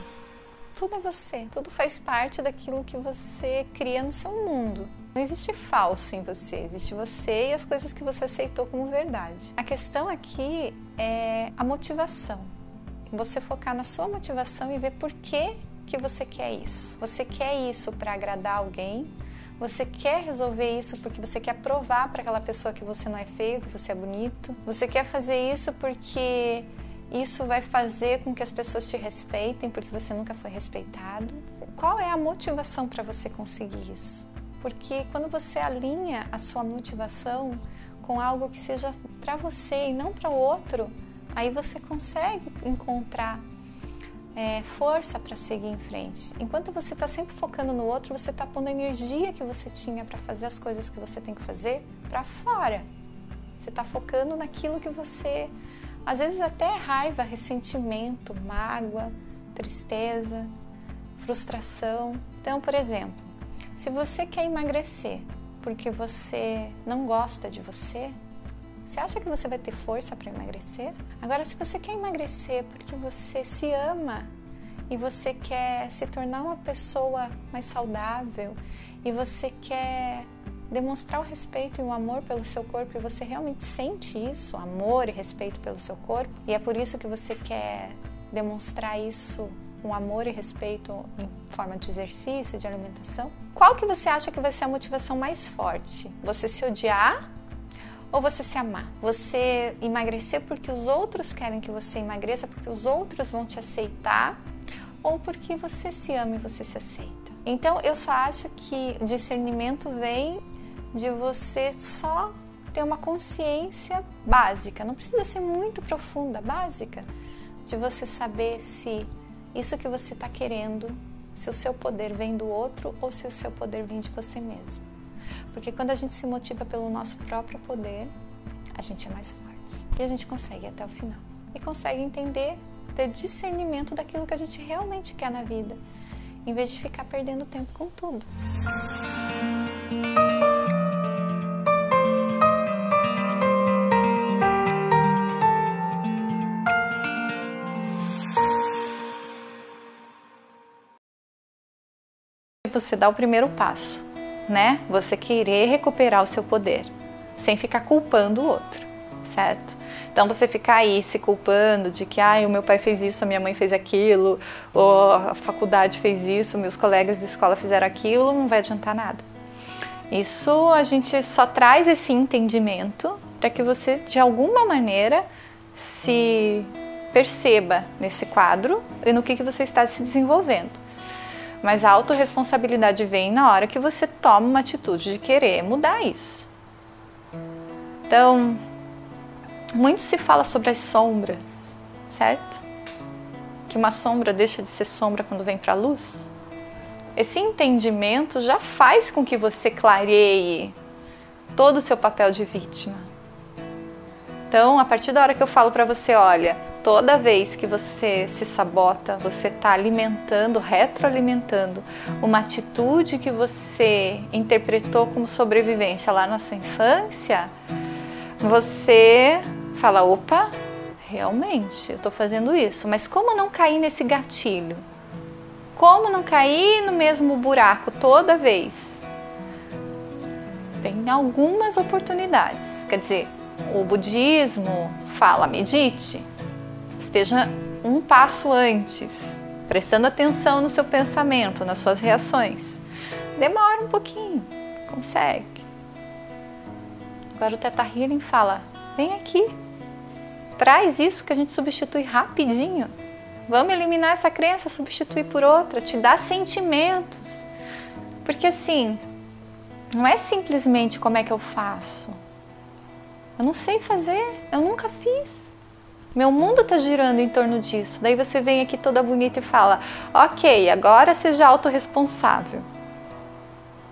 tudo é você, tudo faz parte daquilo que você cria no seu mundo. Não existe falso em você, existe você e as coisas que você aceitou como verdade. A questão aqui é a motivação. Você focar na sua motivação e ver por que que você quer isso. Você quer isso para agradar alguém? Você quer resolver isso porque você quer provar para aquela pessoa que você não é feio, que você é bonito? Você quer fazer isso porque isso vai fazer com que as pessoas te respeitem porque você nunca foi respeitado? Qual é a motivação para você conseguir isso? Porque quando você alinha a sua motivação com algo que seja para você e não para o outro, aí você consegue encontrar é, força para seguir em frente. Enquanto você está sempre focando no outro, você está pondo a energia que você tinha para fazer as coisas que você tem que fazer para fora. Você está focando naquilo que você, às vezes até raiva, ressentimento, mágoa, tristeza, frustração. Então, por exemplo, se você quer emagrecer porque você não gosta de você, você acha que você vai ter força para emagrecer? Agora, se você quer emagrecer porque você se ama e você quer se tornar uma pessoa mais saudável e você quer demonstrar o respeito e o amor pelo seu corpo e você realmente sente isso, amor e respeito pelo seu corpo, e é por isso que você quer demonstrar isso com amor e respeito em forma de exercício, de alimentação, qual que você acha que vai ser a motivação mais forte? Você se odiar ou você se amar? Você emagrecer porque os outros querem que você emagreça, porque os outros vão te aceitar, ou porque você se ama e você se aceita? Então, eu só acho que discernimento vem de você só ter uma consciência básica, não precisa ser muito profunda, básica, de você saber se isso que você está querendo, se o seu poder vem do outro ou se o seu poder vem de você mesmo. Porque quando a gente se motiva pelo nosso próprio poder, a gente é mais forte e a gente consegue ir até o final. E consegue entender, ter discernimento daquilo que a gente realmente quer na vida, em vez de ficar perdendo tempo com tudo. Você dá o primeiro passo, né? Você querer recuperar o seu poder, sem ficar culpando o outro, certo? Então você ficar aí se culpando de que ah, o meu pai fez isso, a minha mãe fez aquilo, ou a faculdade fez isso, meus colegas de escola fizeram aquilo, não vai adiantar nada. Isso a gente só traz esse entendimento para que você de alguma maneira se perceba nesse quadro e no que, que você está se desenvolvendo. Mas a autorresponsabilidade vem na hora que você toma uma atitude de querer mudar isso. Então, muito se fala sobre as sombras, certo? Que uma sombra deixa de ser sombra quando vem para a luz. Esse entendimento já faz com que você clareie todo o seu papel de vítima. Então, a partir da hora que eu falo para você, olha, toda vez que você se sabota, você está alimentando, retroalimentando uma atitude que você interpretou como sobrevivência lá na sua infância, você fala: opa, realmente, eu estou fazendo isso, mas como não cair nesse gatilho? Como não cair no mesmo buraco toda vez? Tem algumas oportunidades. Quer dizer, o budismo fala medite, esteja um passo antes, prestando atenção no seu pensamento, nas suas reações. Demora um pouquinho, consegue. Agora o Teta Healing fala: vem aqui, traz isso que a gente substitui rapidinho. Vamos eliminar essa crença, substituir por outra, te dá sentimentos. Porque assim, não é simplesmente como é que eu faço. Eu não sei fazer, eu nunca fiz. Meu mundo está girando em torno disso. Daí você vem aqui toda bonita e fala: Ok, agora seja autorresponsável.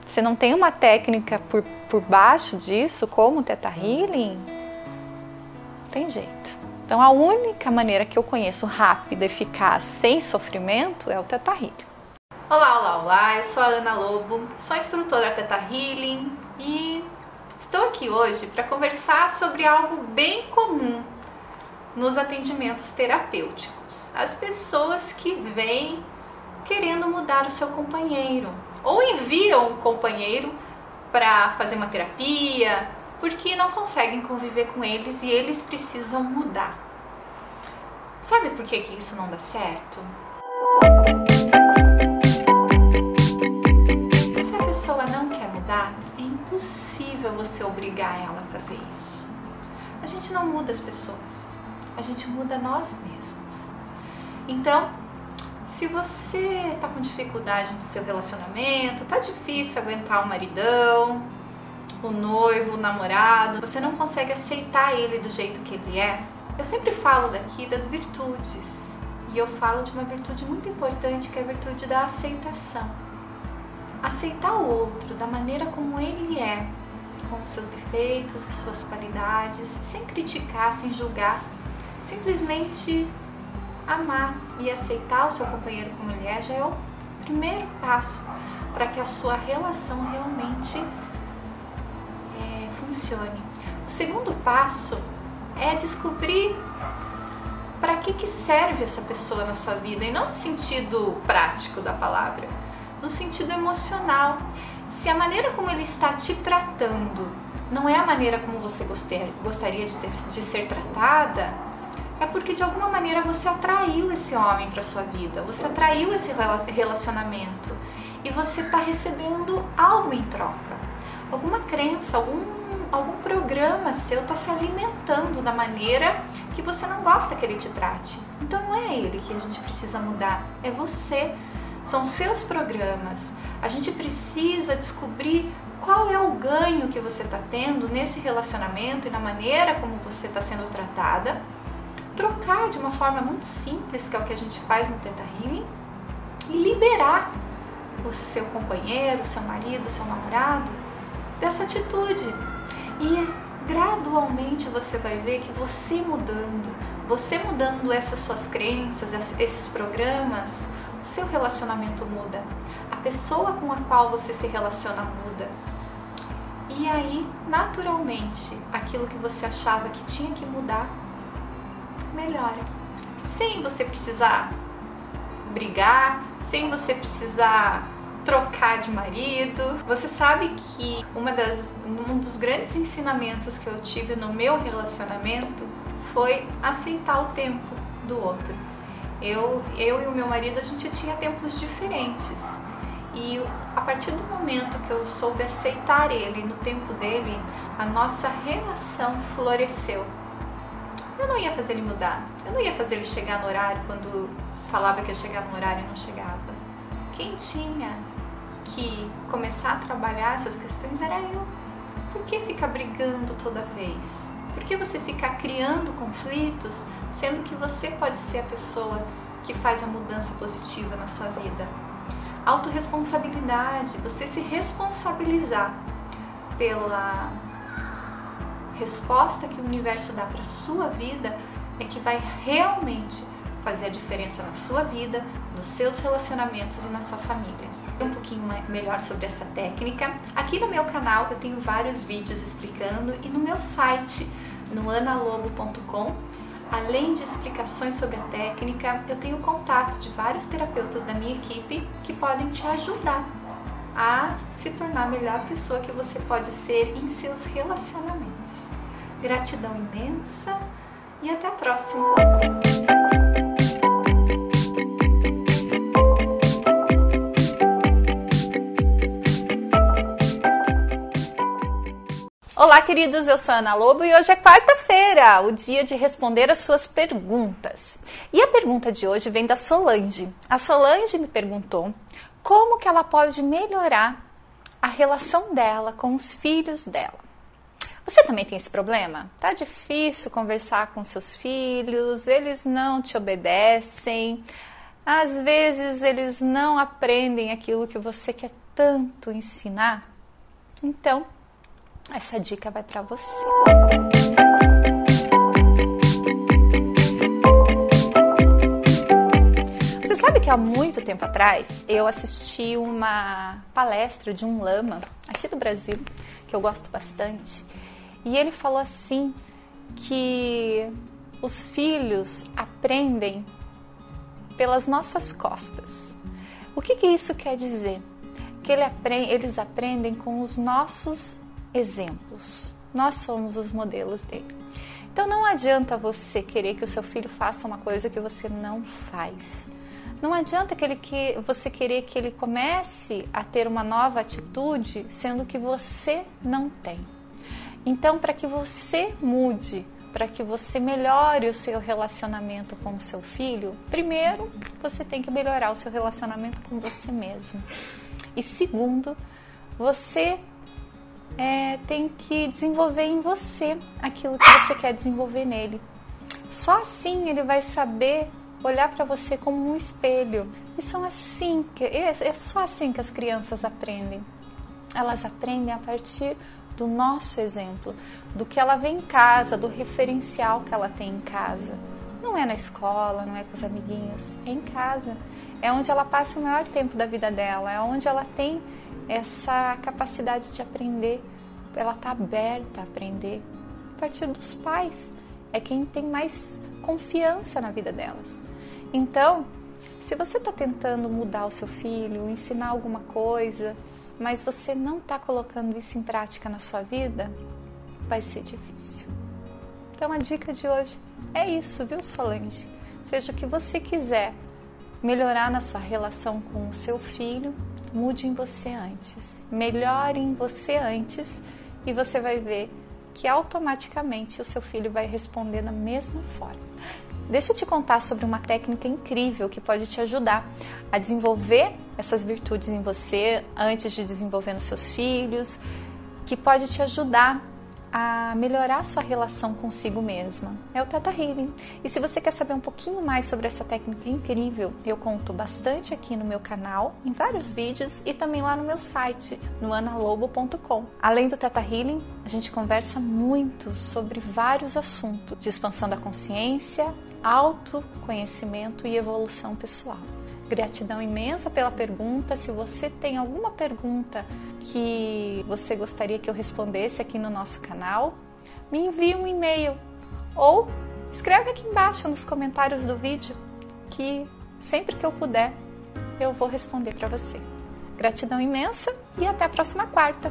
Você não tem uma técnica por, por baixo disso, como o Teta Healing? Não tem jeito. Então, a única maneira que eu conheço rápida, eficaz, sem sofrimento é o Teta Healing. Olá, olá, olá! Eu sou a Ana Lobo, sou instrutora Teta Healing e estou aqui hoje para conversar sobre algo bem comum nos atendimentos terapêuticos. As pessoas que vêm querendo mudar o seu companheiro ou enviam um companheiro para fazer uma terapia porque não conseguem conviver com eles e eles precisam mudar. Sabe por que, que isso não dá certo? Se a pessoa não quer mudar, é impossível você obrigar ela a fazer isso. A gente não muda as pessoas, a gente muda nós mesmos. Então, se você tá com dificuldade no seu relacionamento, tá difícil aguentar o maridão, o noivo, o namorado, você não consegue aceitar ele do jeito que ele é, eu sempre falo daqui das virtudes. E eu falo de uma virtude muito importante que é a virtude da aceitação. Aceitar o outro da maneira como ele é, com os seus defeitos, as suas qualidades, sem criticar, sem julgar, simplesmente amar e aceitar o seu companheiro como ele é já é o primeiro passo para que a sua relação realmente é, funcione. O segundo passo é descobrir para que, que serve essa pessoa na sua vida e não no sentido prático da palavra, no sentido emocional. Se a maneira como ele está te tratando não é a maneira como você gostaria de, ter, de ser tratada, é porque de alguma maneira você atraiu esse homem para sua vida, você atraiu esse relacionamento e você está recebendo algo em troca, alguma crença, algum, algum programa seu está se alimentando da maneira que você não gosta que ele te trate. Então não é ele que a gente precisa mudar, é você. São seus programas. A gente precisa descobrir qual é o ganho que você está tendo nesse relacionamento e na maneira como você está sendo tratada trocar de uma forma muito simples, que é o que a gente faz no Teta Healing, e liberar o seu companheiro, o seu marido, o seu namorado dessa atitude. E gradualmente você vai ver que você mudando, você mudando essas suas crenças, esses programas, o seu relacionamento muda. A pessoa com a qual você se relaciona muda. E aí, naturalmente, aquilo que você achava que tinha que mudar melhora. Sem você precisar brigar, sem você precisar trocar de marido. Você sabe que uma das, um dos grandes ensinamentos que eu tive no meu relacionamento foi aceitar o tempo do outro. Eu, eu e o meu marido, a gente tinha tempos diferentes. E a partir do momento que eu soube aceitar ele no tempo dele, a nossa relação floresceu. Eu não ia fazer ele mudar. Eu não ia fazer ele chegar no horário quando falava que ia chegar no horário e não chegava. Quem tinha que começar a trabalhar essas questões era eu. Por que ficar brigando toda vez? Por que você ficar criando conflitos, sendo que você pode ser a pessoa que faz a mudança positiva na sua vida? Autoresponsabilidade, você se responsabilizar pela resposta que o universo dá para sua vida é que vai realmente fazer a diferença na sua vida, nos seus relacionamentos e na sua família. Um pouquinho melhor sobre essa técnica. Aqui no meu canal eu tenho vários vídeos explicando e no meu site, no analobo.com, além de explicações sobre a técnica, eu tenho contato de vários terapeutas da minha equipe que podem te ajudar a se tornar a melhor pessoa que você pode ser em seus relacionamentos. Gratidão imensa e até a próxima! Olá, queridos, eu sou Ana Lobo e hoje é quarta-feira, o dia de responder as suas perguntas. E a pergunta de hoje vem da Solange. A Solange me perguntou como que ela pode melhorar a relação dela com os filhos dela. Você também tem esse problema? Tá difícil conversar com seus filhos, eles não te obedecem. Às vezes eles não aprendem aquilo que você quer tanto ensinar. Então, essa dica vai para você. Que há muito tempo atrás eu assisti uma palestra de um lama aqui do Brasil, que eu gosto bastante, e ele falou assim que os filhos aprendem pelas nossas costas. O que, que isso quer dizer? Que ele eles aprendem com os nossos exemplos. Nós somos os modelos dele. Então não adianta você querer que o seu filho faça uma coisa que você não faz. Não adianta que, ele, que você querer que ele comece a ter uma nova atitude, sendo que você não tem. Então, para que você mude, para que você melhore o seu relacionamento com o seu filho, primeiro você tem que melhorar o seu relacionamento com você mesmo. E segundo, você é, tem que desenvolver em você aquilo que você quer desenvolver nele. Só assim ele vai saber olhar para você como um espelho. E são assim que é, é só assim que as crianças aprendem. Elas aprendem a partir do nosso exemplo, do que ela vê em casa, do referencial que ela tem em casa. Não é na escola, não é com os amiguinhos, é em casa. É onde ela passa o maior tempo da vida dela, é onde ela tem essa capacidade de aprender. Ela está aberta a aprender a partir dos pais. É quem tem mais confiança na vida delas. Então, se você está tentando mudar o seu filho, ensinar alguma coisa, mas você não está colocando isso em prática na sua vida, vai ser difícil. Então a dica de hoje é isso, viu, Solange? Seja o que você quiser melhorar na sua relação com o seu filho, mude em você antes. Melhore em você antes e você vai ver que automaticamente o seu filho vai responder da mesma forma. Deixa eu te contar sobre uma técnica incrível que pode te ajudar a desenvolver essas virtudes em você antes de desenvolver nos seus filhos, que pode te ajudar a melhorar sua relação consigo mesma. É o Teta Healing. E se você quer saber um pouquinho mais sobre essa técnica incrível, eu conto bastante aqui no meu canal, em vários vídeos e também lá no meu site, no analobo.com. Além do Teta Healing, a gente conversa muito sobre vários assuntos de expansão da consciência, autoconhecimento e evolução pessoal. Gratidão imensa pela pergunta. Se você tem alguma pergunta que você gostaria que eu respondesse aqui no nosso canal, me envie um e-mail ou escreve aqui embaixo nos comentários do vídeo que sempre que eu puder eu vou responder para você. Gratidão imensa e até a próxima quarta.